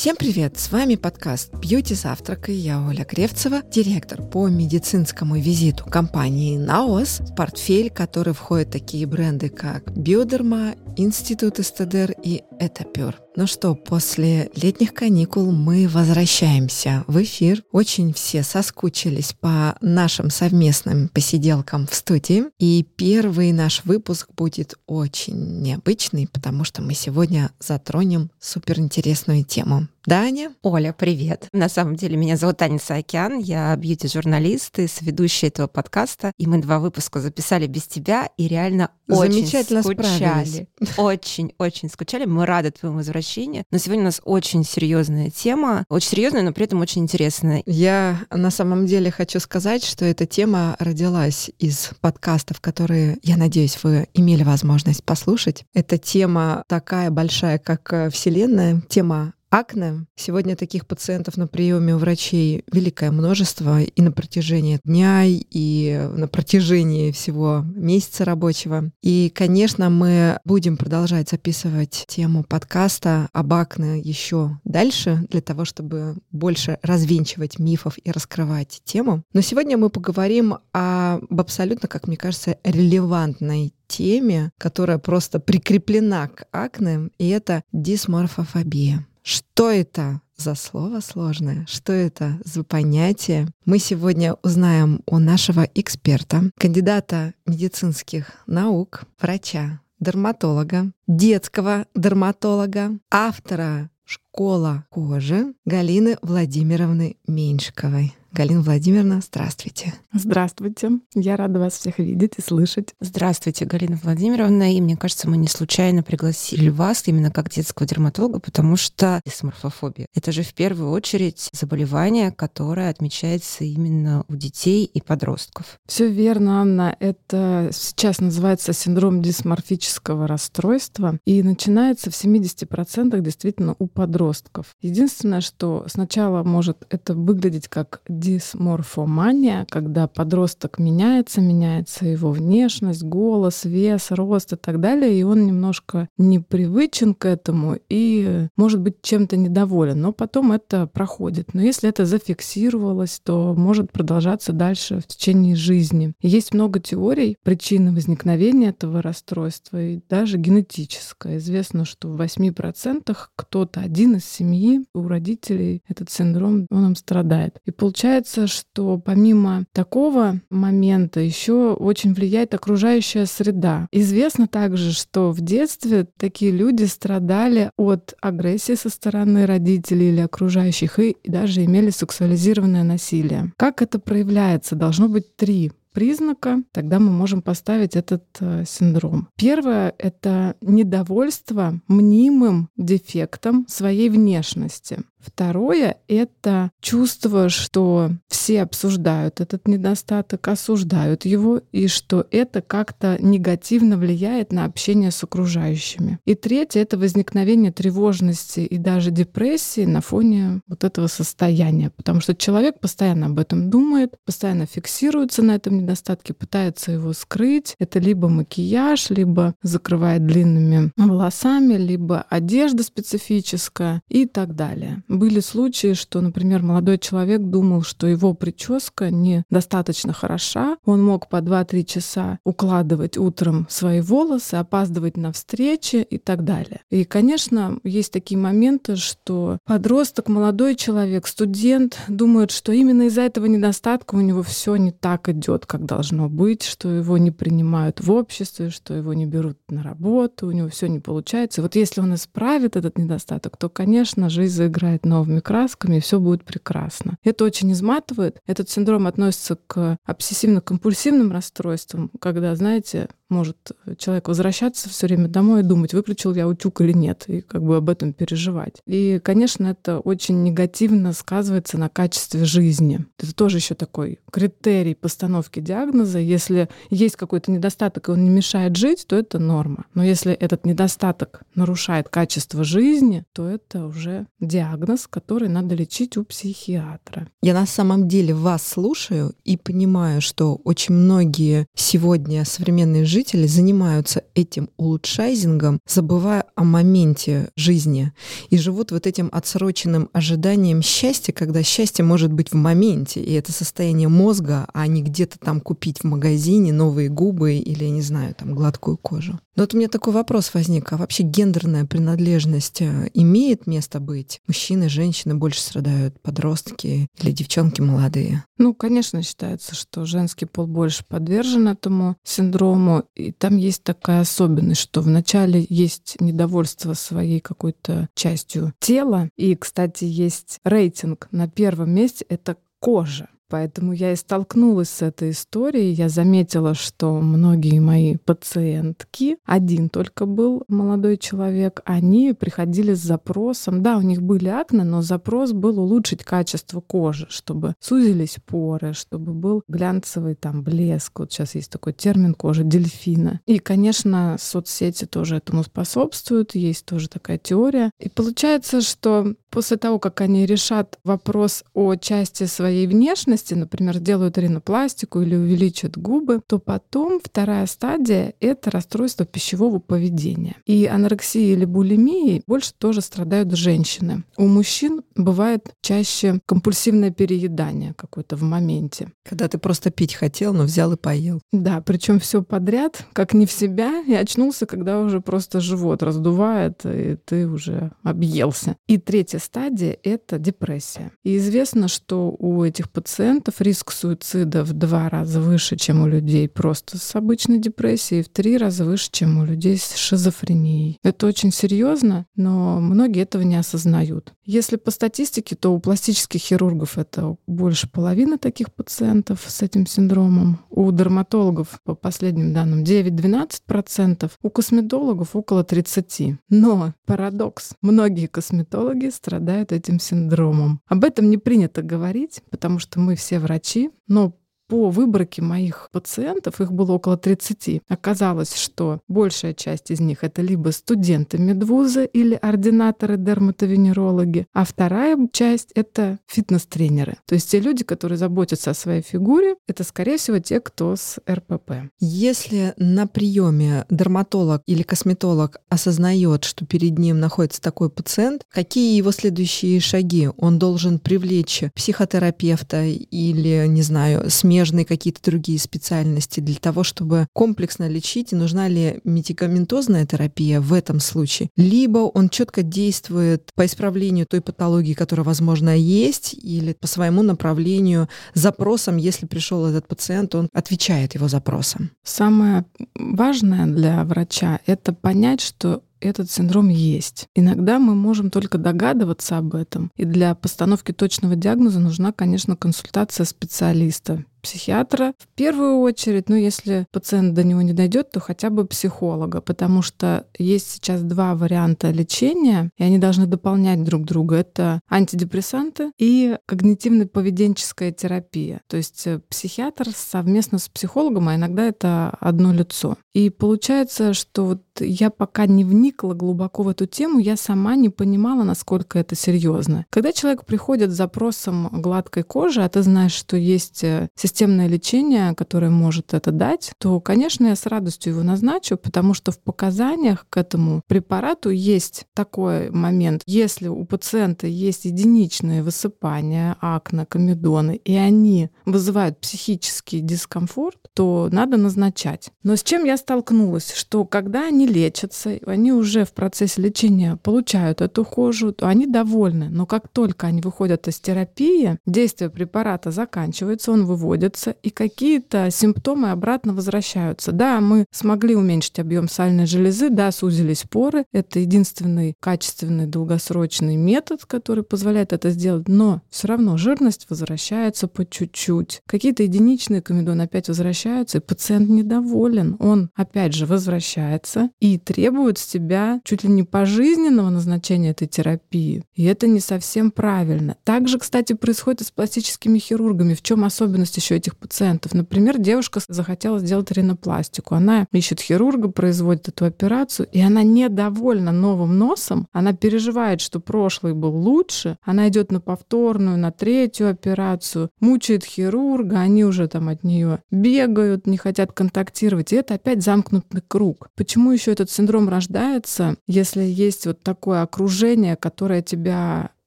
Всем привет! С вами подкаст «Бьюти Завтрак» и я Оля Кревцева, директор по медицинскому визиту компании «Наос», в портфель, который входит такие бренды, как «Биодерма», «Институт Эстедер» и «Этапюр». Ну что, после летних каникул мы возвращаемся в эфир. Очень все соскучились по нашим совместным посиделкам в студии. И первый наш выпуск будет очень необычный, потому что мы сегодня затронем суперинтересную тему. Да, Аня? Оля, привет. На самом деле меня зовут Аня Саакян, я бьюти-журналист и соведущая этого подкаста. И мы два выпуска записали без тебя и реально очень скучали. Очень-очень скучали. Мы рады твоему возвращению. Но сегодня у нас очень серьезная тема. Очень серьезная, но при этом очень интересная. Я на самом деле хочу сказать, что эта тема родилась из подкастов, которые, я надеюсь, вы имели возможность послушать. Эта тема такая большая, как э, Вселенная, тема Акне. Сегодня таких пациентов на приеме у врачей великое множество и на протяжении дня, и на протяжении всего месяца рабочего. И, конечно, мы будем продолжать записывать тему подкаста об акне еще дальше, для того, чтобы больше развенчивать мифов и раскрывать тему. Но сегодня мы поговорим об абсолютно, как мне кажется, релевантной теме, которая просто прикреплена к акне, и это дисморфофобия. Что это за слово сложное? Что это за понятие? Мы сегодня узнаем у нашего эксперта, кандидата медицинских наук, врача, дерматолога, детского дерматолога, автора «Школа кожи» Галины Владимировны Меньшиковой. Галина Владимировна, здравствуйте. Здравствуйте. Я рада вас всех видеть и слышать. Здравствуйте, Галина Владимировна. И мне кажется, мы не случайно пригласили вас именно как детского дерматолога, потому что дисморфофобия — это же в первую очередь заболевание, которое отмечается именно у детей и подростков. Все верно, Анна. Это сейчас называется синдром дисморфического расстройства и начинается в 70% действительно у подростков. Единственное, что сначала может это выглядеть как дисморфомания, когда подросток меняется, меняется его внешность, голос, вес, рост и так далее, и он немножко непривычен к этому и может быть чем-то недоволен, но потом это проходит. Но если это зафиксировалось, то может продолжаться дальше в течение жизни. Есть много теорий причины возникновения этого расстройства и даже генетическое. Известно, что в 8% кто-то один из семьи, у родителей этот синдром, он им страдает. И получается получается, что помимо такого момента еще очень влияет окружающая среда. Известно также, что в детстве такие люди страдали от агрессии со стороны родителей или окружающих и даже имели сексуализированное насилие. Как это проявляется? Должно быть три признака, тогда мы можем поставить этот э, синдром. Первое — это недовольство мнимым дефектом своей внешности. Второе — это чувство, что все обсуждают этот недостаток, осуждают его, и что это как-то негативно влияет на общение с окружающими. И третье — это возникновение тревожности и даже депрессии на фоне вот этого состояния, потому что человек постоянно об этом думает, постоянно фиксируется на этом недостатке, пытается его скрыть. Это либо макияж, либо закрывает длинными волосами, либо одежда специфическая и так далее. Были случаи, что, например, молодой человек думал, что его прическа недостаточно хороша. Он мог по 2-3 часа укладывать утром свои волосы, опаздывать на встречи и так далее. И, конечно, есть такие моменты, что подросток, молодой человек, студент думает, что именно из-за этого недостатка у него все не так идет, как должно быть, что его не принимают в обществе, что его не берут на работу, у него все не получается. И вот если он исправит этот недостаток, то, конечно, жизнь заиграет играть новыми красками, и все будет прекрасно. Это очень изматывает. Этот синдром относится к обсессивно-компульсивным расстройствам, когда, знаете, может человек возвращаться все время домой и думать, выключил я утюг или нет, и как бы об этом переживать. И, конечно, это очень негативно сказывается на качестве жизни. Это тоже еще такой критерий постановки диагноза. Если есть какой-то недостаток, и он не мешает жить, то это норма. Но если этот недостаток нарушает качество жизни, то это уже диагноз, который надо лечить у психиатра. Я на самом деле вас слушаю и понимаю, что очень многие сегодня современные жизни жители занимаются этим улучшайзингом, забывая о моменте жизни и живут вот этим отсроченным ожиданием счастья, когда счастье может быть в моменте, и это состояние мозга, а не где-то там купить в магазине новые губы или, я не знаю, там гладкую кожу. Но вот у меня такой вопрос возник, а вообще гендерная принадлежность э, имеет место быть? Мужчины, женщины больше страдают, подростки или девчонки молодые? Ну, конечно, считается, что женский пол больше подвержен этому синдрому. И там есть такая особенность, что вначале есть недовольство своей какой-то частью тела. И, кстати, есть рейтинг на первом месте — это кожа. Поэтому я и столкнулась с этой историей. Я заметила, что многие мои пациентки, один только был молодой человек, они приходили с запросом, да, у них были акне, но запрос был улучшить качество кожи, чтобы сузились поры, чтобы был глянцевый там блеск. Вот сейчас есть такой термин кожа дельфина. И, конечно, соцсети тоже этому способствуют, есть тоже такая теория. И получается, что после того, как они решат вопрос о части своей внешности, например, сделают ринопластику или увеличат губы, то потом вторая стадия — это расстройство пищевого поведения. И анорексией или булимией больше тоже страдают женщины. У мужчин бывает чаще компульсивное переедание какое-то в моменте. Когда ты просто пить хотел, но взял и поел. Да, причем все подряд, как не в себя, и очнулся, когда уже просто живот раздувает, и ты уже объелся. И третья стадия — это депрессия. И известно, что у этих пациентов риск суицида в два раза выше, чем у людей просто с обычной депрессией, и в три раза выше, чем у людей с шизофренией. Это очень серьезно, но многие этого не осознают. Если по статистике, то у пластических хирургов это больше половины таких пациентов с этим синдромом. У дерматологов, по последним данным, 9-12%, у косметологов около 30%. Но парадокс. Многие косметологи страдают этим синдромом. Об этом не принято говорить, потому что мы все врачи, но по выборке моих пациентов, их было около 30, оказалось, что большая часть из них это либо студенты медвуза или ординаторы дерматовенерологи, а вторая часть это фитнес-тренеры. То есть те люди, которые заботятся о своей фигуре, это, скорее всего, те, кто с РПП. Если на приеме дерматолог или косметолог осознает, что перед ним находится такой пациент, какие его следующие шаги? Он должен привлечь психотерапевта или, не знаю, смерть смежные какие-то другие специальности для того, чтобы комплексно лечить, и нужна ли медикаментозная терапия в этом случае, либо он четко действует по исправлению той патологии, которая, возможно, есть, или по своему направлению, запросам, если пришел этот пациент, он отвечает его запросам. Самое важное для врача — это понять, что этот синдром есть. Иногда мы можем только догадываться об этом. И для постановки точного диагноза нужна, конечно, консультация специалиста, психиатра в первую очередь, ну если пациент до него не дойдет, то хотя бы психолога, потому что есть сейчас два варианта лечения, и они должны дополнять друг друга. Это антидепрессанты и когнитивно-поведенческая терапия. То есть э, психиатр совместно с психологом, а иногда это одно лицо. И получается, что вот я пока не вникла глубоко в эту тему, я сама не понимала, насколько это серьезно. Когда человек приходит с запросом гладкой кожи, а ты знаешь, что есть э, системное лечение, которое может это дать, то, конечно, я с радостью его назначу, потому что в показаниях к этому препарату есть такой момент. Если у пациента есть единичные высыпания, акне, комедоны, и они вызывают психический дискомфорт, то надо назначать. Но с чем я столкнулась? Что когда они лечатся, они уже в процессе лечения получают эту кожу, то они довольны. Но как только они выходят из терапии, действие препарата заканчивается, он выводит расходятся, и какие-то симптомы обратно возвращаются. Да, мы смогли уменьшить объем сальной железы, да, сузились поры. Это единственный качественный долгосрочный метод, который позволяет это сделать, но все равно жирность возвращается по чуть-чуть. Какие-то единичные комедоны опять возвращаются, и пациент недоволен. Он опять же возвращается и требует с тебя чуть ли не пожизненного назначения этой терапии. И это не совсем правильно. Также, кстати, происходит и с пластическими хирургами. В чем особенность еще еще этих пациентов. Например, девушка захотела сделать ринопластику. Она ищет хирурга, производит эту операцию, и она недовольна новым носом. Она переживает, что прошлый был лучше. Она идет на повторную, на третью операцию, мучает хирурга, они уже там от нее бегают, не хотят контактировать. И это опять замкнутый круг. Почему еще этот синдром рождается, если есть вот такое окружение, которое тебя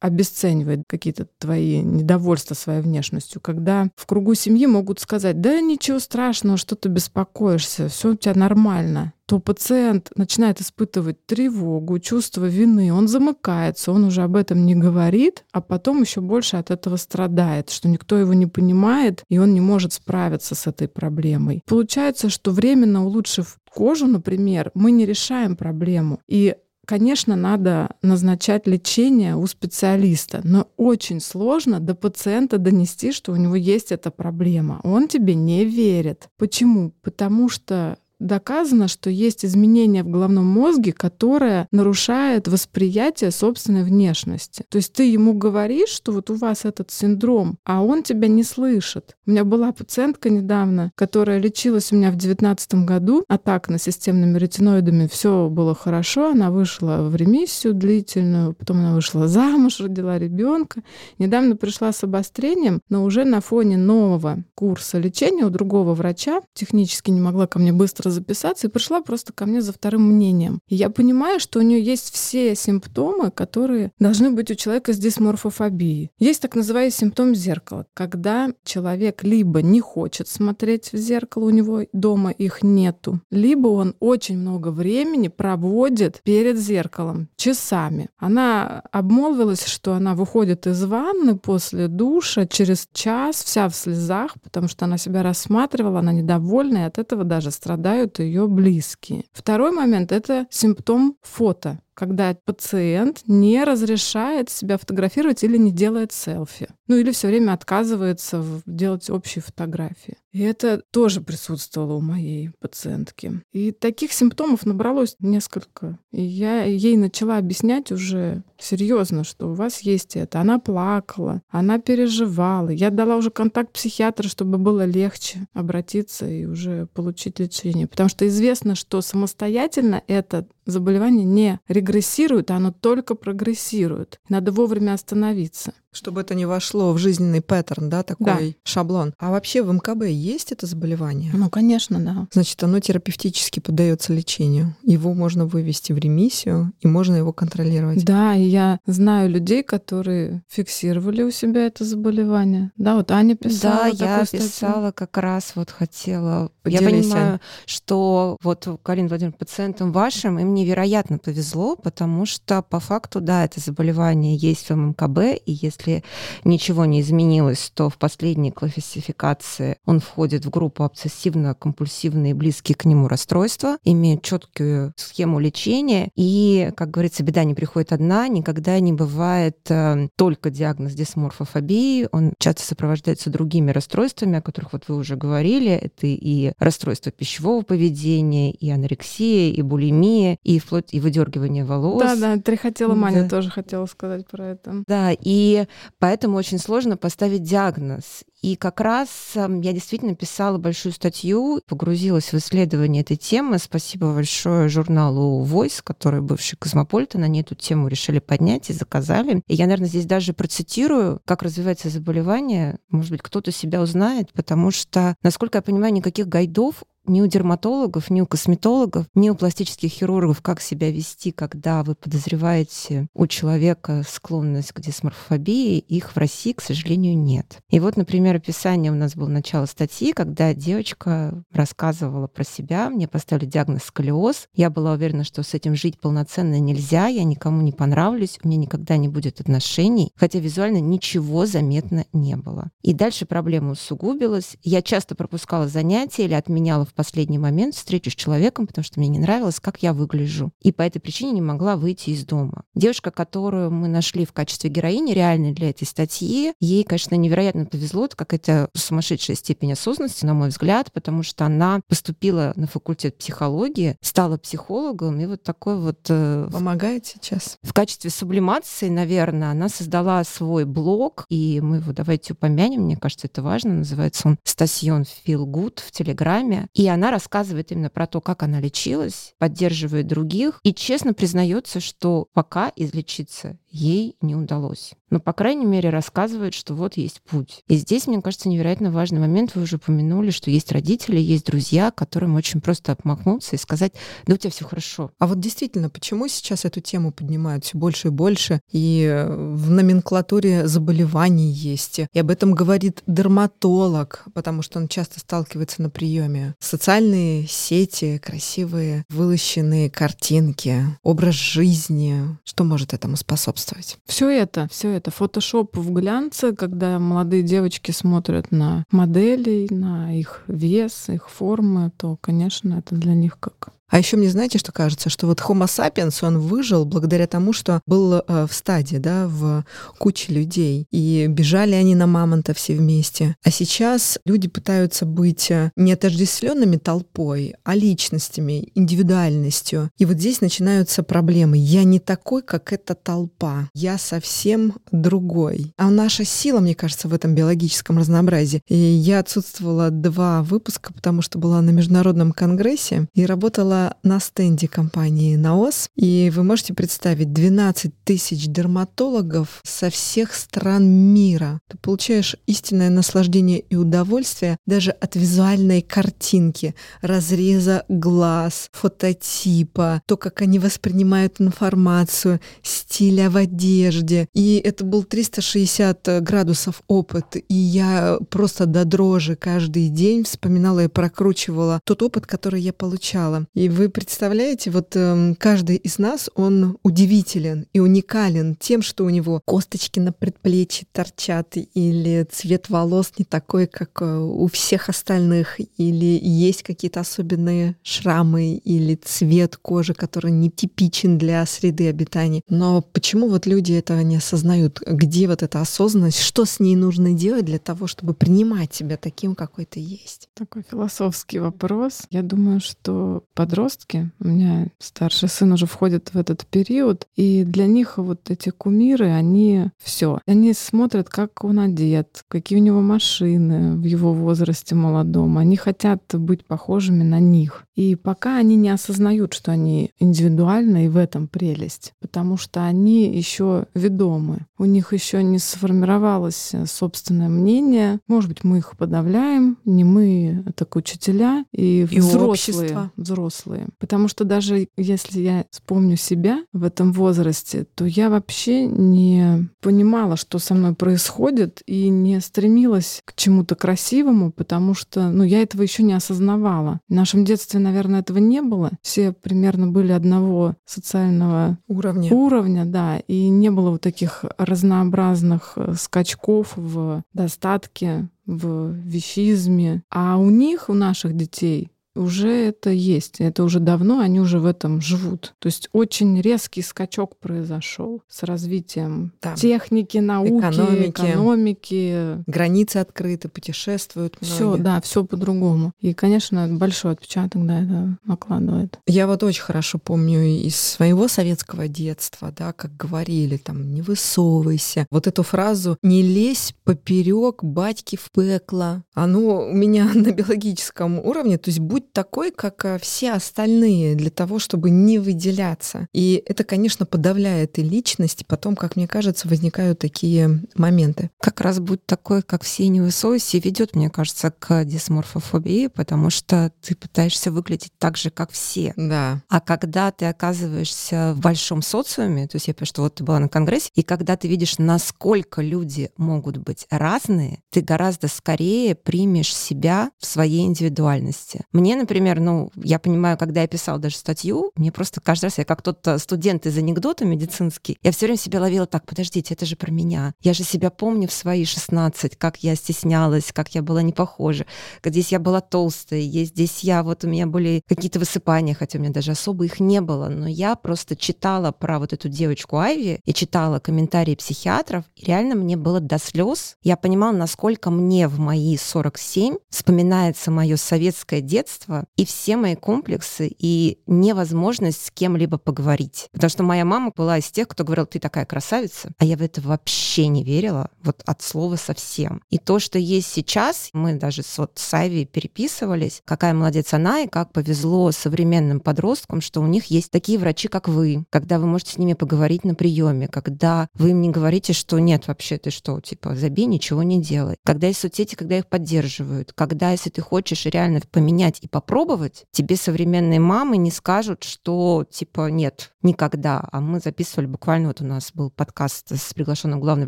обесценивает какие-то твои недовольства своей внешностью, когда в кругу семьи могут сказать, да ничего страшного, что ты беспокоишься, все у тебя нормально, то пациент начинает испытывать тревогу, чувство вины, он замыкается, он уже об этом не говорит, а потом еще больше от этого страдает, что никто его не понимает, и он не может справиться с этой проблемой. Получается, что временно улучшив кожу, например, мы не решаем проблему. И Конечно, надо назначать лечение у специалиста, но очень сложно до пациента донести, что у него есть эта проблема. Он тебе не верит. Почему? Потому что доказано, что есть изменение в головном мозге, которое нарушает восприятие собственной внешности. То есть ты ему говоришь, что вот у вас этот синдром, а он тебя не слышит. У меня была пациентка недавно, которая лечилась у меня в 2019 году, а так на системными ретиноидами все было хорошо, она вышла в ремиссию длительную, потом она вышла замуж, родила ребенка. Недавно пришла с обострением, но уже на фоне нового курса лечения у другого врача, технически не могла ко мне быстро записаться и пришла просто ко мне за вторым мнением. И я понимаю, что у нее есть все симптомы, которые должны быть у человека с дисморфофобией. Есть так называемый симптом зеркала, когда человек либо не хочет смотреть в зеркало, у него дома их нету, либо он очень много времени проводит перед зеркалом, часами. Она обмолвилась, что она выходит из ванны после душа через час вся в слезах, потому что она себя рассматривала, она недовольна, и от этого даже страдает страдают ее близкие. Второй момент — это симптом фото когда пациент не разрешает себя фотографировать или не делает селфи. Ну или все время отказывается делать общие фотографии. И это тоже присутствовало у моей пациентки. И таких симптомов набралось несколько. И я ей начала объяснять уже серьезно, что у вас есть это. Она плакала, она переживала. Я дала уже контакт психиатра, чтобы было легче обратиться и уже получить лечение. Потому что известно, что самостоятельно это заболевание не регрессирует, а оно только прогрессирует. Надо вовремя остановиться. Чтобы это не вошло в жизненный паттерн, да, такой да. шаблон. А вообще в МКБ есть это заболевание? Ну, конечно, да. Значит, оно терапевтически поддается лечению. Его можно вывести в ремиссию, и можно его контролировать. Да, и я знаю людей, которые фиксировали у себя это заболевание. Да, вот Аня писала. Да, я статью. писала как раз, вот хотела. Поделись, я понимаю, что вот Галина Владимировна, пациентам вашим им невероятно повезло, потому что по факту, да, это заболевание есть в МКБ, и если если ничего не изменилось, то в последней классификации он входит в группу обсессивно-компульсивные близкие к нему расстройства, имеют четкую схему лечения, и, как говорится, беда не приходит одна, никогда не бывает э, только диагноз дисморфофобии, он часто сопровождается другими расстройствами, о которых вот вы уже говорили, это и расстройство пищевого поведения, и анорексия, и булимия, и вплоть и выдергивание волос. Да, да, ты хотела, Маня да. тоже хотела сказать про это. Да, и поэтому очень сложно поставить диагноз. И как раз эм, я действительно писала большую статью, погрузилась в исследование этой темы. Спасибо большое журналу Voice, который бывший Космополитен, они эту тему решили поднять и заказали. И я, наверное, здесь даже процитирую, как развивается заболевание. Может быть, кто-то себя узнает, потому что, насколько я понимаю, никаких гайдов ни у дерматологов, ни у косметологов, ни у пластических хирургов, как себя вести, когда вы подозреваете у человека склонность к дисморфобии, их в России, к сожалению, нет. И вот, например, описание у нас было начало статьи, когда девочка рассказывала про себя, мне поставили диагноз сколиоз, я была уверена, что с этим жить полноценно нельзя, я никому не понравлюсь, у меня никогда не будет отношений, хотя визуально ничего заметно не было. И дальше проблема усугубилась, я часто пропускала занятия или отменяла в в последний момент встречу с человеком, потому что мне не нравилось, как я выгляжу. И по этой причине не могла выйти из дома. Девушка, которую мы нашли в качестве героини реальной для этой статьи, ей, конечно, невероятно повезло, это какая-то сумасшедшая степень осознанности, на мой взгляд, потому что она поступила на факультет психологии, стала психологом, и вот такой вот... Э, Помогает сейчас? В качестве сублимации, наверное, она создала свой блог, и мы его давайте упомянем, мне кажется, это важно, называется он «Стасьон Feel Good» в Телеграме, и она рассказывает именно про то, как она лечилась, поддерживает других, и честно признается, что пока излечиться ей не удалось. Но, по крайней мере, рассказывает, что вот есть путь. И здесь, мне кажется, невероятно важный момент. Вы уже упомянули, что есть родители, есть друзья, которым очень просто обмахнуться и сказать, да у тебя все хорошо. А вот действительно, почему сейчас эту тему поднимают все больше и больше? И в номенклатуре заболеваний есть. И об этом говорит дерматолог, потому что он часто сталкивается на приеме. Социальные сети, красивые, вылощенные картинки, образ жизни. Что может этому способствовать? Все это, все это. Фотошоп в глянце, когда молодые девочки смотрят на моделей, на их вес, их формы, то, конечно, это для них как а еще мне знаете, что кажется, что вот Homo sapiens, он выжил благодаря тому, что был э, в стаде, да, в куче людей. И бежали они на мамонта все вместе. А сейчас люди пытаются быть э, не отождествленными толпой, а личностями, индивидуальностью. И вот здесь начинаются проблемы. Я не такой, как эта толпа. Я совсем другой. А наша сила, мне кажется, в этом биологическом разнообразии. И я отсутствовала два выпуска, потому что была на международном конгрессе и работала на стенде компании «Наос», и вы можете представить 12 тысяч дерматологов со всех стран мира. Ты получаешь истинное наслаждение и удовольствие даже от визуальной картинки, разреза глаз, фототипа, то, как они воспринимают информацию, стиля в одежде. И это был 360 градусов опыт, и я просто до дрожи каждый день вспоминала и прокручивала тот опыт, который я получала. И вы представляете, вот э, каждый из нас, он удивителен и уникален тем, что у него косточки на предплечье торчат, или цвет волос не такой, как э, у всех остальных, или есть какие-то особенные шрамы, или цвет кожи, который не типичен для среды обитания. Но почему вот люди этого не осознают? Где вот эта осознанность? Что с ней нужно делать для того, чтобы принимать себя таким, какой ты есть? Такой философский вопрос. Я думаю, что подростки подростки. У меня старший сын уже входит в этот период, и для них вот эти кумиры, они все. Они смотрят, как он одет, какие у него машины в его возрасте молодом. Они хотят быть похожими на них. И пока они не осознают, что они индивидуальны, и в этом прелесть, потому что они еще ведомы. У них еще не сформировалось собственное мнение. Может быть, мы их подавляем, не мы, так учителя и, и взрослые, общество. взрослые взрослые. Потому что даже если я вспомню себя в этом возрасте, то я вообще не понимала, что со мной происходит, и не стремилась к чему-то красивому, потому что ну, я этого еще не осознавала. В нашем детстве, наверное, этого не было. Все примерно были одного социального уровня, уровня да, и не было вот таких разнообразных э, скачков в достатке, в вещизме. А у них, у наших детей, уже это есть. Это уже давно, они уже в этом живут. То есть очень резкий скачок произошел с развитием да. техники, науки, экономики. экономики. Границы открыты, путешествуют. Все, да, все по-другому. И, конечно, большой отпечаток, да, это накладывает. Я вот очень хорошо помню из своего советского детства, да, как говорили там, не высовывайся. Вот эту фразу «не лезь поперек батьки в пекло». Оно у меня на биологическом уровне, то есть будь будь такой, как э, все остальные, для того, чтобы не выделяться. И это, конечно, подавляет и личность, и потом, как мне кажется, возникают такие моменты. Как раз будь такой, как все, не высовывайся, ведет, мне кажется, к дисморфофобии, потому что ты пытаешься выглядеть так же, как все. Да. А когда ты оказываешься в большом социуме, то есть я понимаю, что вот ты была на конгрессе, и когда ты видишь, насколько люди могут быть разные, ты гораздо скорее примешь себя в своей индивидуальности. Мне мне, например, ну, я понимаю, когда я писала даже статью, мне просто каждый раз, я как тот студент из анекдота медицинский, я все время себя ловила так, подождите, это же про меня. Я же себя помню в свои 16, как я стеснялась, как я была не похожа, здесь я была толстая, здесь я, вот у меня были какие-то высыпания, хотя у меня даже особо их не было, но я просто читала про вот эту девочку Айви и читала комментарии психиатров, и реально мне было до слез. Я понимала, насколько мне в мои 47 вспоминается мое советское детство и все мои комплексы и невозможность с кем-либо поговорить. Потому что моя мама была из тех, кто говорил, ты такая красавица, а я в это вообще не верила, вот от слова совсем. И то, что есть сейчас, мы даже с, вот, с переписывались, какая молодец она и как повезло современным подросткам, что у них есть такие врачи, как вы, когда вы можете с ними поговорить на приеме, когда вы им не говорите, что нет, вообще ты что, типа, забей, ничего не делай. Когда есть соцсети, когда их поддерживают, когда, если ты хочешь реально поменять и попробовать, тебе современные мамы не скажут, что, типа, нет, никогда. А мы записывали буквально, вот у нас был подкаст с приглашенным главным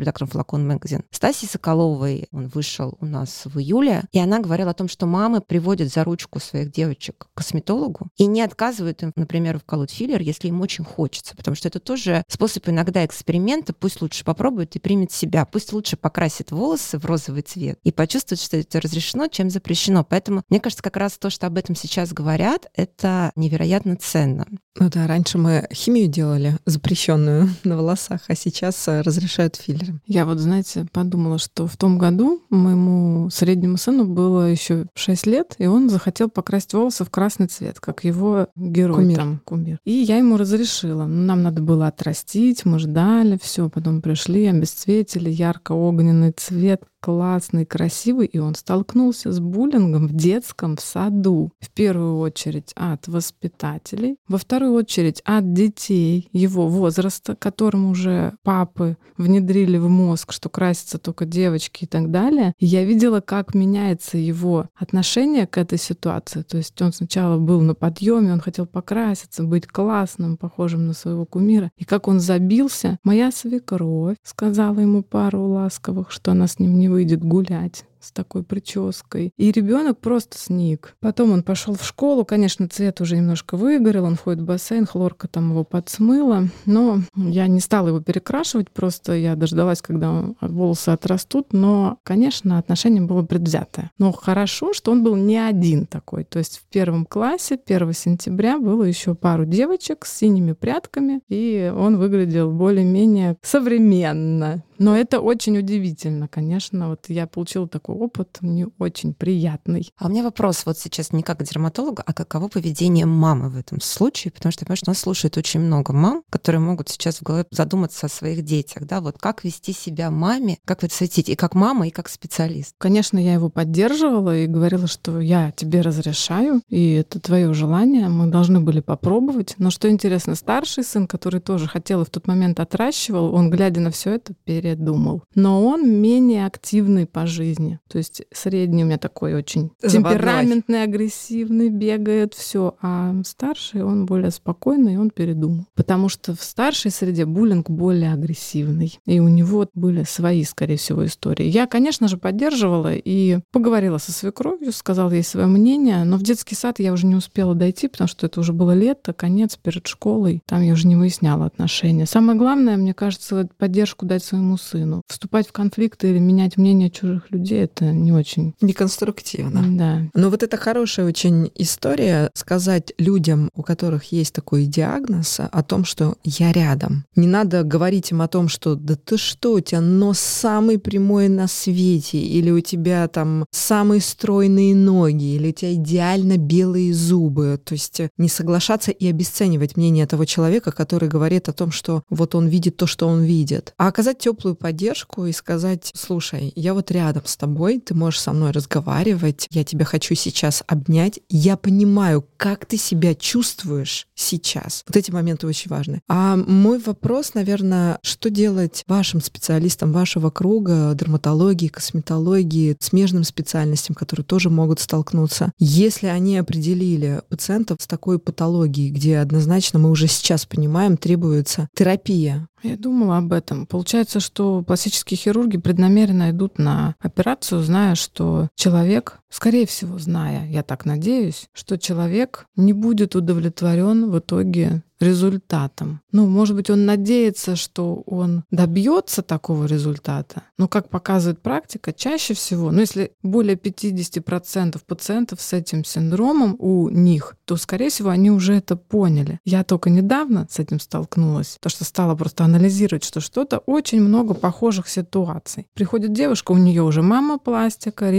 редактором Флакон Магазин. Стасией Соколовой, он вышел у нас в июле, и она говорила о том, что мамы приводят за ручку своих девочек к косметологу и не отказывают им, например, вколоть филлер, если им очень хочется, потому что это тоже способ иногда эксперимента, пусть лучше попробует и примет себя, пусть лучше покрасит волосы в розовый цвет и почувствует, что это разрешено, чем запрещено. Поэтому мне кажется, как раз то, что об этом сейчас говорят, это невероятно ценно. Ну да, раньше мы химию делали запрещенную на волосах, а сейчас э, разрешают филлеры. Я вот, знаете, подумала, что в том году моему среднему сыну было еще 6 лет, и он захотел покрасить волосы в красный цвет, как его герой кумир. там, кумир. И я ему разрешила. Нам надо было отрастить, мы ждали, все, потом пришли, обесцветили, ярко-огненный цвет, классный, красивый, и он столкнулся с буллингом в детском в саду. В первую очередь от воспитателей, во вторую очередь от детей его возраста, которым уже папы внедрили в мозг, что красятся только девочки и так далее. Я видела, как меняется его отношение к этой ситуации. То есть он сначала был на подъеме, он хотел покраситься, быть классным, похожим на своего кумира. И как он забился, моя свекровь сказала ему пару ласковых, что она с ним не выйдет гулять с такой прической. И ребенок просто сник. Потом он пошел в школу. Конечно, цвет уже немножко выгорел. Он входит в бассейн, хлорка там его подсмыла. Но я не стала его перекрашивать. Просто я дождалась, когда волосы отрастут. Но, конечно, отношение было предвзятое. Но хорошо, что он был не один такой. То есть в первом классе, 1 сентября, было еще пару девочек с синими прядками. И он выглядел более-менее современно. Но это очень удивительно, конечно. Вот я получила такой опыт не очень приятный. А у меня вопрос вот сейчас не как дерматолога, а каково поведение мамы в этом случае? Потому что, понимаешь, нас слушает очень много мам, которые могут сейчас в голове задуматься о своих детях, да, вот как вести себя маме, как это светите, и как мама, и как специалист. Конечно, я его поддерживала и говорила, что я тебе разрешаю, и это твое желание, мы должны были попробовать. Но что интересно, старший сын, который тоже хотел и в тот момент отращивал, он, глядя на все это, передумал. Но он менее активный по жизни. То есть средний у меня такой очень Заводной. темпераментный, агрессивный, бегает, все. А старший, он более спокойный, он передумал. Потому что в старшей среде буллинг более агрессивный. И у него были свои, скорее всего, истории. Я, конечно же, поддерживала и поговорила со свекровью, сказала ей свое мнение, но в детский сад я уже не успела дойти, потому что это уже было лето, конец перед школой. Там я уже не выясняла отношения. Самое главное, мне кажется, поддержку дать своему сыну. Вступать в конфликты или менять мнение чужих людей это не очень... Неконструктивно. Да. Но вот это хорошая очень история сказать людям, у которых есть такой диагноз, о том, что я рядом. Не надо говорить им о том, что да ты что, у тебя нос самый прямой на свете, или у тебя там самые стройные ноги, или у тебя идеально белые зубы. То есть не соглашаться и обесценивать мнение того человека, который говорит о том, что вот он видит то, что он видит. А оказать теплую поддержку и сказать, слушай, я вот рядом с тобой, тобой, ты можешь со мной разговаривать, я тебя хочу сейчас обнять, я понимаю, как ты себя чувствуешь сейчас. Вот эти моменты очень важны. А мой вопрос, наверное, что делать вашим специалистам вашего круга, дерматологии, косметологии, смежным специальностям, которые тоже могут столкнуться, если они определили пациентов с такой патологией, где однозначно мы уже сейчас понимаем, требуется терапия, я думала об этом. Получается, что пластические хирурги преднамеренно идут на операцию, зная, что человек скорее всего, зная, я так надеюсь, что человек не будет удовлетворен в итоге результатом. Ну, может быть, он надеется, что он добьется такого результата, но, как показывает практика, чаще всего, ну, если более 50% пациентов с этим синдромом у них, то, скорее всего, они уже это поняли. Я только недавно с этим столкнулась, то что стала просто анализировать, что что-то очень много похожих ситуаций. Приходит девушка, у нее уже мама пластика,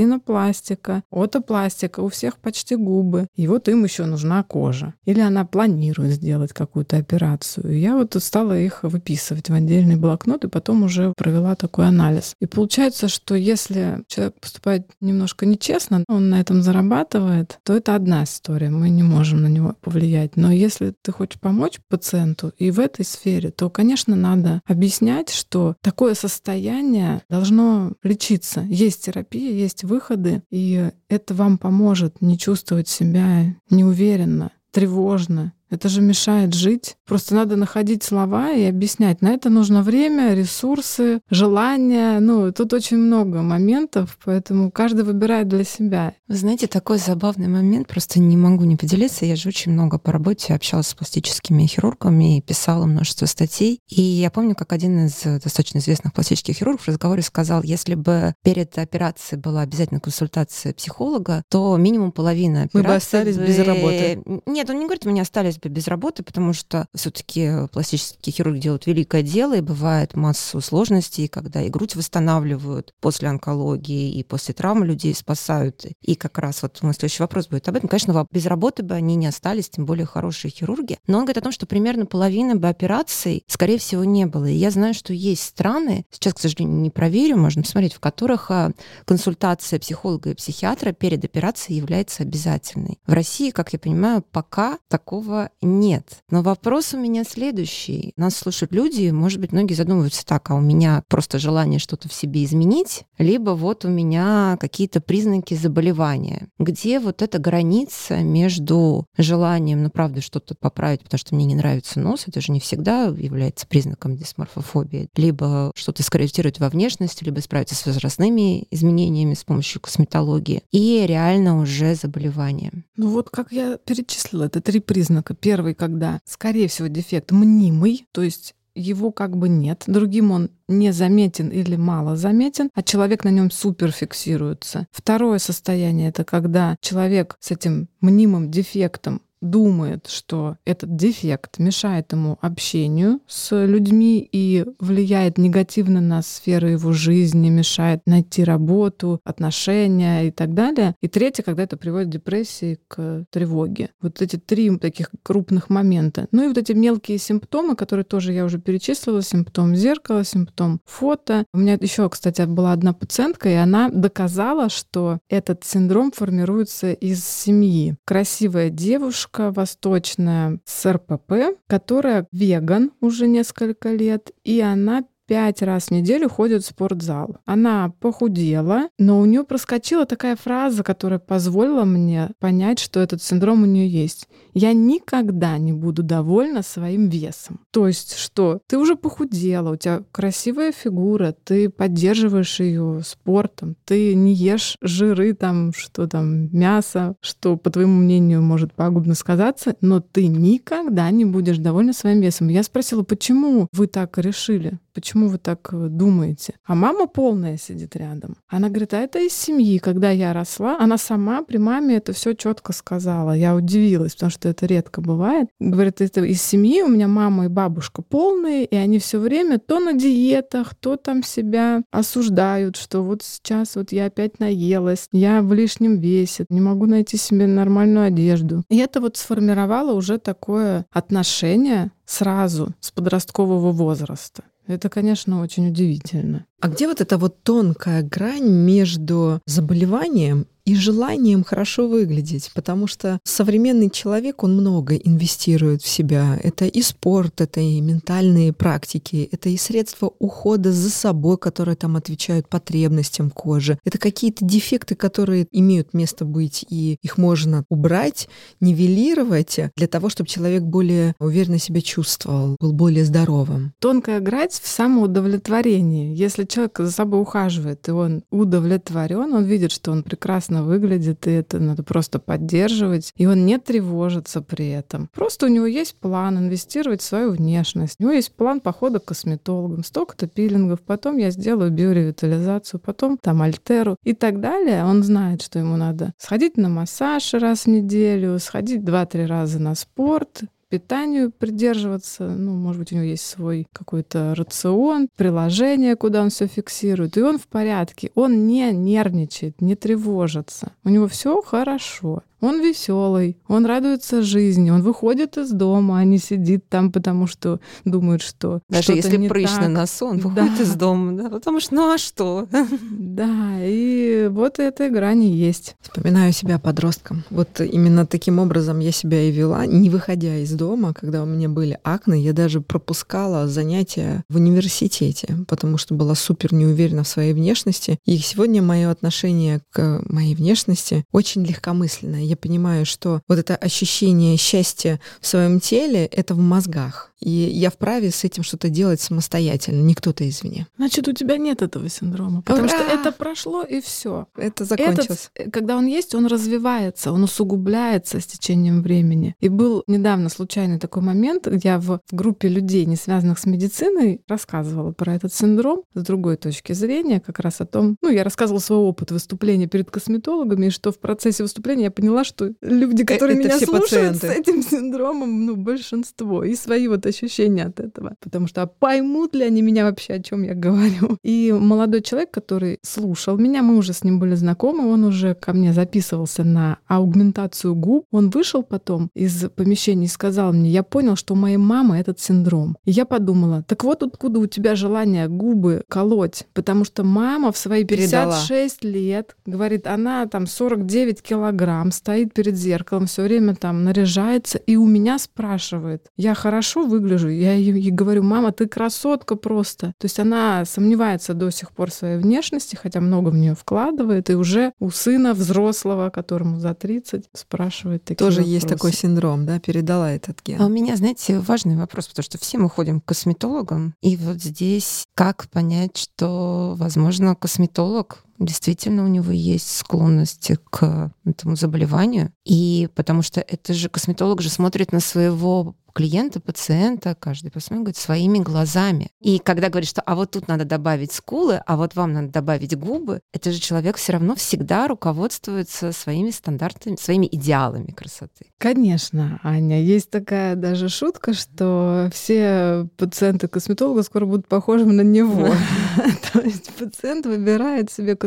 ринопластика, отопластика, у всех почти губы, и вот им еще нужна кожа. Или она планирует сделать как какую-то операцию. я вот стала их выписывать в отдельный блокнот и потом уже провела такой анализ. И получается, что если человек поступает немножко нечестно, он на этом зарабатывает, то это одна история, мы не можем на него повлиять. Но если ты хочешь помочь пациенту и в этой сфере, то, конечно, надо объяснять, что такое состояние должно лечиться. Есть терапия, есть выходы, и это вам поможет не чувствовать себя неуверенно, тревожно, это же мешает жить. Просто надо находить слова и объяснять. На это нужно время, ресурсы, желание. Ну, тут очень много моментов, поэтому каждый выбирает для себя. Вы знаете, такой забавный момент, просто не могу не поделиться. Я же очень много по работе общалась с пластическими хирургами и писала множество статей. И я помню, как один из достаточно известных пластических хирургов в разговоре сказал, если бы перед операцией была обязательно консультация психолога, то минимум половина операции... Мы бы остались без работы. Нет, он не говорит, у меня остались бы без работы, потому что все-таки пластические хирурги делают великое дело, и бывает массу сложностей, когда и грудь восстанавливают после онкологии, и после травмы людей спасают. И как раз вот мой следующий вопрос будет об этом. Конечно, без работы бы они не остались, тем более хорошие хирурги. Но он говорит о том, что примерно половины бы операций, скорее всего, не было. И я знаю, что есть страны, сейчас, к сожалению, не проверю, можно посмотреть, в которых а, консультация психолога и психиатра перед операцией является обязательной. В России, как я понимаю, пока такого нет. Но вопрос у меня следующий. Нас слушают люди, может быть, многие задумываются так, а у меня просто желание что-то в себе изменить, либо вот у меня какие-то признаки заболевания. Где вот эта граница между желанием, ну, правда, что-то поправить, потому что мне не нравится нос, это же не всегда является признаком дисморфофобии, либо что-то скорректировать во внешности, либо справиться с возрастными изменениями с помощью косметологии, и реально уже заболевание. Ну вот как я перечислила, это три признака Первый, когда, скорее всего, дефект мнимый, то есть его как бы нет, другим он не заметен или мало заметен, а человек на нем супер фиксируется. Второе состояние — это когда человек с этим мнимым дефектом думает, что этот дефект мешает ему общению с людьми и влияет негативно на сферы его жизни, мешает найти работу, отношения и так далее. И третье, когда это приводит к депрессии, к тревоге. Вот эти три таких крупных момента. Ну и вот эти мелкие симптомы, которые тоже я уже перечислила, симптом зеркала, симптом фото. У меня еще, кстати, была одна пациентка, и она доказала, что этот синдром формируется из семьи. Красивая девушка, девушка восточная с РПП, которая веган уже несколько лет, и она пять раз в неделю ходит в спортзал. Она похудела, но у нее проскочила такая фраза, которая позволила мне понять, что этот синдром у нее есть. Я никогда не буду довольна своим весом. То есть, что ты уже похудела, у тебя красивая фигура, ты поддерживаешь ее спортом, ты не ешь жиры, там, что там, мясо, что, по твоему мнению, может пагубно сказаться, но ты никогда не будешь довольна своим весом. Я спросила, почему вы так решили? Почему вы так э, думаете? А мама полная сидит рядом. Она говорит, а это из семьи. Когда я росла, она сама при маме это все четко сказала. Я удивилась, потому что это редко бывает. Говорит, это из семьи у меня мама и бабушка полные, и они все время то на диетах, то там себя осуждают, что вот сейчас вот я опять наелась, я в лишнем весе, не могу найти себе нормальную одежду. И это вот сформировало уже такое отношение сразу с подросткового возраста. Это, конечно, очень удивительно. А где вот эта вот тонкая грань между заболеванием и желанием хорошо выглядеть, потому что современный человек, он много инвестирует в себя. Это и спорт, это и ментальные практики, это и средства ухода за собой, которые там отвечают потребностям кожи. Это какие-то дефекты, которые имеют место быть, и их можно убрать, нивелировать для того, чтобы человек более уверенно себя чувствовал, был более здоровым. Тонкая грань в самоудовлетворении. Если человек за собой ухаживает, и он удовлетворен, он видит, что он прекрасно выглядит, и это надо просто поддерживать, и он не тревожится при этом. Просто у него есть план инвестировать в свою внешность. У него есть план похода к косметологам, столько-то пилингов, потом я сделаю биоревитализацию, потом там альтеру и так далее. Он знает, что ему надо сходить на массаж раз в неделю, сходить два-три раза на спорт, питанию придерживаться. Ну, может быть, у него есть свой какой-то рацион, приложение, куда он все фиксирует. И он в порядке. Он не нервничает, не тревожится. У него все хорошо. Он веселый, он радуется жизни, он выходит из дома, а не сидит там, потому что думает, что даже если не прыщ так. на носу, он выходит да. из дома, да, потому что ну а что? Да, и вот эта грань есть. Вспоминаю себя подростком. Вот именно таким образом я себя и вела, не выходя из дома, когда у меня были акне, я даже пропускала занятия в университете, потому что была супер неуверена в своей внешности. И сегодня мое отношение к моей внешности очень легкомысленное я понимаю, что вот это ощущение счастья в своем теле — это в мозгах. И я вправе с этим что-то делать самостоятельно, не кто-то извне. Значит, у тебя нет этого синдрома, потому Ура! что это прошло и все. Это закончилось. Этот, когда он есть, он развивается, он усугубляется с течением времени. И был недавно случайный такой момент, где я в, в группе людей, не связанных с медициной, рассказывала про этот синдром с другой точки зрения, как раз о том, ну, я рассказывала свой опыт выступления перед косметологами, и что в процессе выступления я поняла, что люди, э, которые это меня слушают пациенты. с этим синдромом, ну, большинство, и свои вот ощущения от этого. Потому что а поймут ли они меня вообще, о чем я говорю? И молодой человек, который слушал меня, мы уже с ним были знакомы, он уже ко мне записывался на аугментацию губ. Он вышел потом из помещения и сказал мне, я понял, что у моей мамы этот синдром. И я подумала, так вот откуда у тебя желание губы колоть, потому что мама в свои 56 Передала. лет, говорит, она там 49 килограмм, стоит перед зеркалом, все время там наряжается, и у меня спрашивает, я хорошо выгляжу? Выгляжу. Я ей говорю, мама, ты красотка просто. То есть она сомневается до сих пор в своей внешности, хотя много в нее вкладывает, и уже у сына взрослого, которому за 30, спрашивает такие Тоже вопросы. есть такой синдром, да, передала этот ген. А у меня, знаете, важный вопрос, потому что все мы ходим к косметологам, и вот здесь как понять, что, возможно, косметолог действительно у него есть склонности к этому заболеванию. И потому что это же косметолог же смотрит на своего клиента, пациента, каждый по-своему говорит своими глазами. И когда говорит, что а вот тут надо добавить скулы, а вот вам надо добавить губы, это же человек все равно всегда руководствуется своими стандартами, своими идеалами красоты. Конечно, Аня. Есть такая даже шутка, что все пациенты косметолога скоро будут похожими на него. То есть пациент выбирает себе косметолога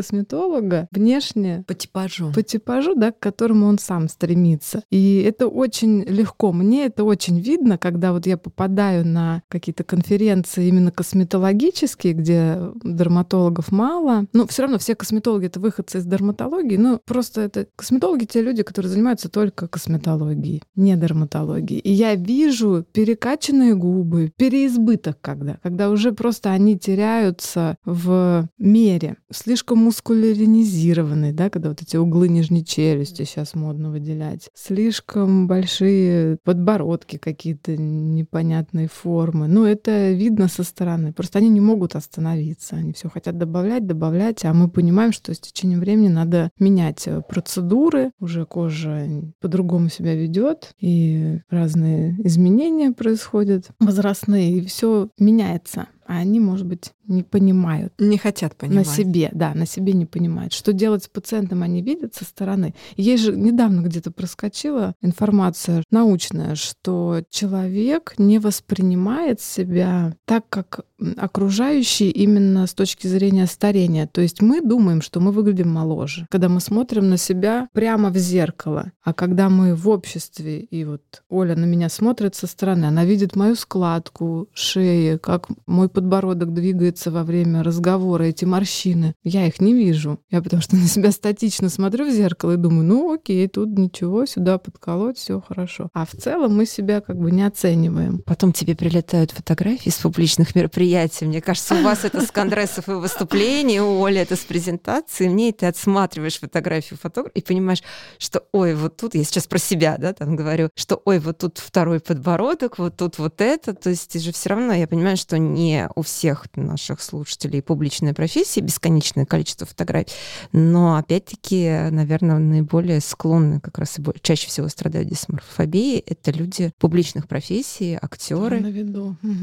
внешне по типажу. По типажу, да, к которому он сам стремится. И это очень легко. Мне это очень видно когда вот я попадаю на какие-то конференции именно косметологические, где дерматологов мало. Но все равно все косметологи — это выходцы из дерматологии. Ну, просто это косметологи — те люди, которые занимаются только косметологией, не дерматологией. И я вижу перекачанные губы, переизбыток когда, когда уже просто они теряются в мере. Слишком мускуляринизированные, да, когда вот эти углы нижней челюсти сейчас модно выделять. Слишком большие подбородки какие какие-то непонятные формы. Ну, это видно со стороны. Просто они не могут остановиться. Они все хотят добавлять, добавлять, а мы понимаем, что с течением времени надо менять э, процедуры. Уже кожа по-другому себя ведет, и разные изменения происходят возрастные, и все меняется а они, может быть, не понимают. Не хотят понимать. На себе, да, на себе не понимают. Что делать с пациентом, они видят со стороны. Есть же недавно где-то проскочила информация научная, что человек не воспринимает себя так, как окружающие именно с точки зрения старения. То есть мы думаем, что мы выглядим моложе, когда мы смотрим на себя прямо в зеркало. А когда мы в обществе, и вот Оля на меня смотрит со стороны, она видит мою складку шеи, как мой подбородок двигается во время разговора, эти морщины. Я их не вижу. Я потому что на себя статично смотрю в зеркало и думаю, ну окей, тут ничего, сюда подколоть, все хорошо. А в целом мы себя как бы не оцениваем. Потом тебе прилетают фотографии с публичных мероприятий. Мне кажется, у вас это с конгрессов и выступлений, у Оли это с презентации. Мне ты отсматриваешь фотографию фотографа и понимаешь, что ой, вот тут, я сейчас про себя, да, там говорю, что ой, вот тут второй подбородок, вот тут вот это. То есть ты же все равно, я понимаю, что не у всех наших слушателей публичная профессия, бесконечное количество фотографий, но опять-таки, наверное, наиболее склонны как раз и чаще всего страдают дисморфобией. Это люди публичных профессий, актеры,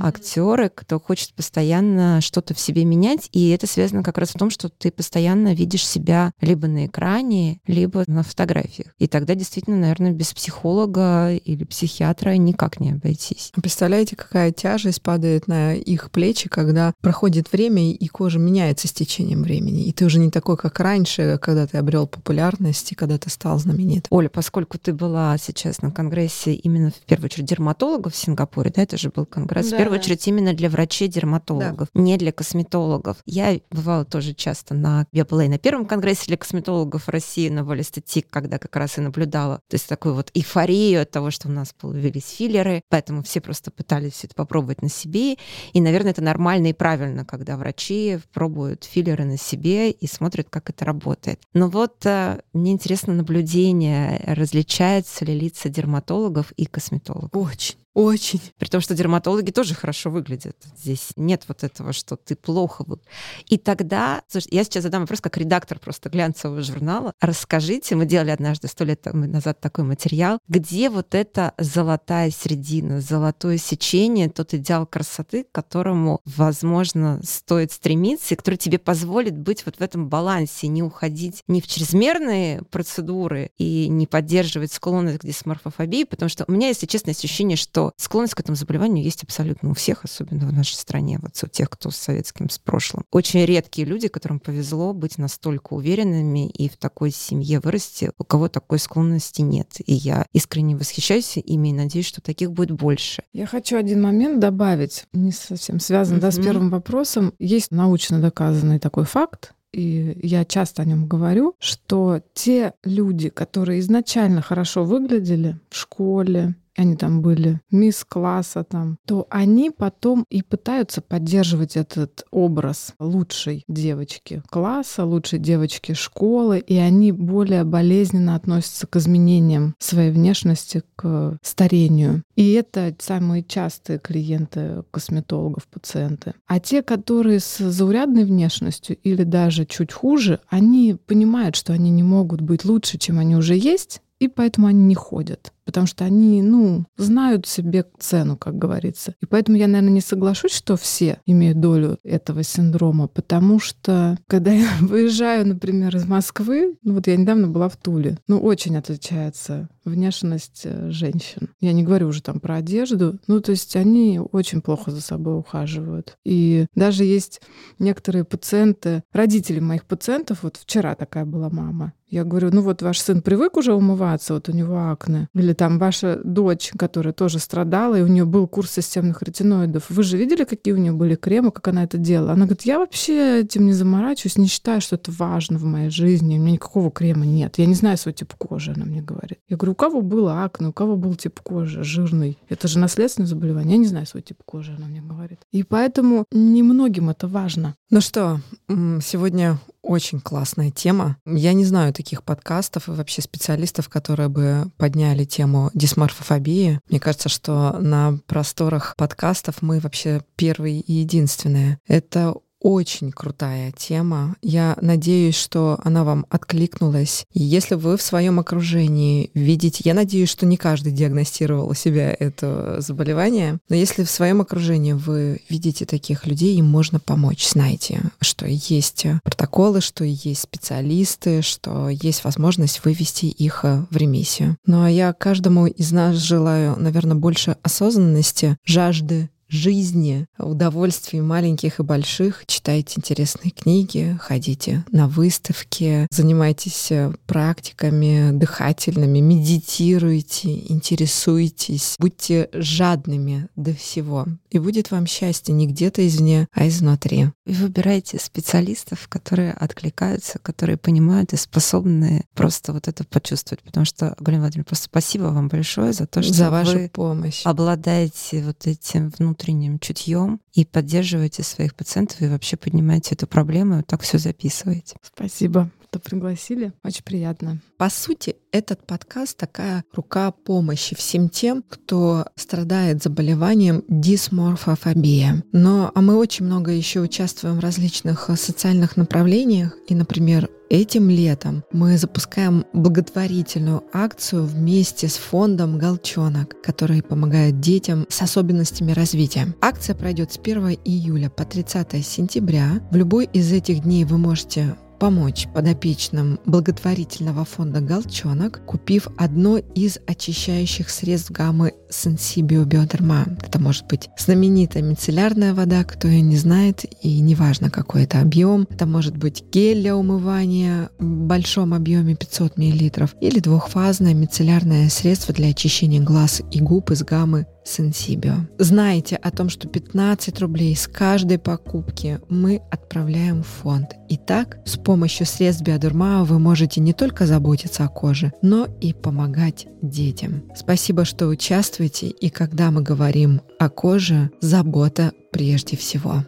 актеры, кто хочет постоянно что-то в себе менять, и это связано как раз в том, что ты постоянно видишь себя либо на экране, либо на фотографиях. И тогда действительно, наверное, без психолога или психиатра никак не обойтись. Представляете, какая тяжесть падает на их плечи, когда проходит время, и кожа меняется с течением времени. И ты уже не такой, как раньше, когда ты обрел популярность и когда ты стал знаменит. Оля, поскольку ты была сейчас на конгрессе именно в первую очередь дерматологов в Сингапуре, да, это же был конгресс, да, в первую да. очередь именно для врачей-дерматологов, да. не для косметологов. Я бывала тоже часто на... И на первом конгрессе для косметологов России, на Волестетик, когда как раз и наблюдала. То есть такую вот эйфорию от того, что у нас появились филлеры, поэтому все просто пытались все это попробовать на себе. И, наверное, это нормально и правильно, когда врачи пробуют филлеры на себе и смотрят, как это работает. Но вот э, мне интересно наблюдение, различаются ли лица дерматологов и косметологов? Очень. Очень. При том, что дерматологи тоже хорошо выглядят. Здесь нет вот этого, что ты плохо выглядишь. И тогда, слушай, я сейчас задам вопрос как редактор просто глянцевого журнала. Расскажите, мы делали однажды сто лет назад такой материал, где вот эта золотая середина, золотое сечение, тот идеал красоты, к которому, возможно, стоит стремиться, и который тебе позволит быть вот в этом балансе, не уходить ни в чрезмерные процедуры и не поддерживать склонность к дисморфофобии, потому что у меня, если честно, ощущение, что склонность к этому заболеванию есть абсолютно у всех, особенно в нашей стране, вот у тех, кто с советским с прошлым. Очень редкие люди, которым повезло быть настолько уверенными и в такой семье вырасти, у кого такой склонности нет. И я искренне восхищаюсь ими и надеюсь, что таких будет больше. Я хочу один момент добавить, не совсем связан mm-hmm. да, с первым вопросом. Есть научно доказанный такой факт, и я часто о нем говорю, что те люди, которые изначально хорошо выглядели в школе, они там были мисс класса там, то они потом и пытаются поддерживать этот образ лучшей девочки класса, лучшей девочки школы, и они более болезненно относятся к изменениям своей внешности, к старению. И это самые частые клиенты косметологов, пациенты. А те, которые с заурядной внешностью или даже чуть хуже, они понимают, что они не могут быть лучше, чем они уже есть, и поэтому они не ходят потому что они, ну, знают себе цену, как говорится. И поэтому я, наверное, не соглашусь, что все имеют долю этого синдрома, потому что, когда я выезжаю, например, из Москвы, ну вот я недавно была в Туле, ну, очень отличается внешность э, женщин. Я не говорю уже там про одежду, ну, то есть они очень плохо за собой ухаживают. И даже есть некоторые пациенты, родители моих пациентов, вот вчера такая была мама, я говорю, ну вот ваш сын привык уже умываться, вот у него акне. Или там ваша дочь, которая тоже страдала, и у нее был курс системных ретиноидов. Вы же видели, какие у нее были кремы, как она это делала? Она говорит, я вообще этим не заморачиваюсь, не считаю, что это важно в моей жизни. У меня никакого крема нет. Я не знаю свой тип кожи, она мне говорит. Я говорю, у кого было акне, у кого был тип кожи жирный? Это же наследственное заболевание. Я не знаю свой тип кожи, она мне говорит. И поэтому немногим это важно. Ну что, сегодня очень классная тема. Я не знаю таких подкастов и вообще специалистов, которые бы подняли тему дисморфофобии. Мне кажется, что на просторах подкастов мы вообще первые и единственные. Это очень крутая тема. Я надеюсь, что она вам откликнулась. И если вы в своем окружении видите, я надеюсь, что не каждый диагностировал у себя это заболевание, но если в своем окружении вы видите таких людей, им можно помочь. Знаете, что есть протоколы, что есть специалисты, что есть возможность вывести их в ремиссию. Ну а я каждому из нас желаю, наверное, больше осознанности, жажды жизни, удовольствий маленьких и больших. Читайте интересные книги, ходите на выставки, занимайтесь э, практиками дыхательными, медитируйте, интересуйтесь, будьте жадными до всего. И будет вам счастье не где-то извне, а изнутри. И выбирайте специалистов, которые откликаются, которые понимают и способны просто вот это почувствовать. Потому что, Галина Владимировна, просто спасибо вам большое за то, что за вашу вы помощь. обладаете вот этим внутренним внутренним чутьем и поддерживаете своих пациентов и вообще поднимаете эту проблему, и вот так все записываете. Спасибо. что пригласили. Очень приятно. По сути, этот подкаст такая рука помощи всем тем, кто страдает заболеванием дисморфофобия. Но а мы очень много еще участвуем в различных социальных направлениях. И, например, Этим летом мы запускаем благотворительную акцию вместе с фондом «Голчонок», который помогает детям с особенностями развития. Акция пройдет с 1 июля по 30 сентября. В любой из этих дней вы можете помочь подопечным благотворительного фонда «Голчонок», купив одно из очищающих средств гаммы Sensibio Bioderma. Это может быть знаменитая мицеллярная вода, кто ее не знает, и неважно какой это объем. Это может быть гель для умывания в большом объеме 500 мл или двухфазное мицеллярное средство для очищения глаз и губ из гаммы Сенсибио. Знайте о том, что 15 рублей с каждой покупки мы отправляем в фонд. Итак, с помощью средств Биодурмао вы можете не только заботиться о коже, но и помогать детям. Спасибо, что участвуете, и когда мы говорим о коже, забота прежде всего.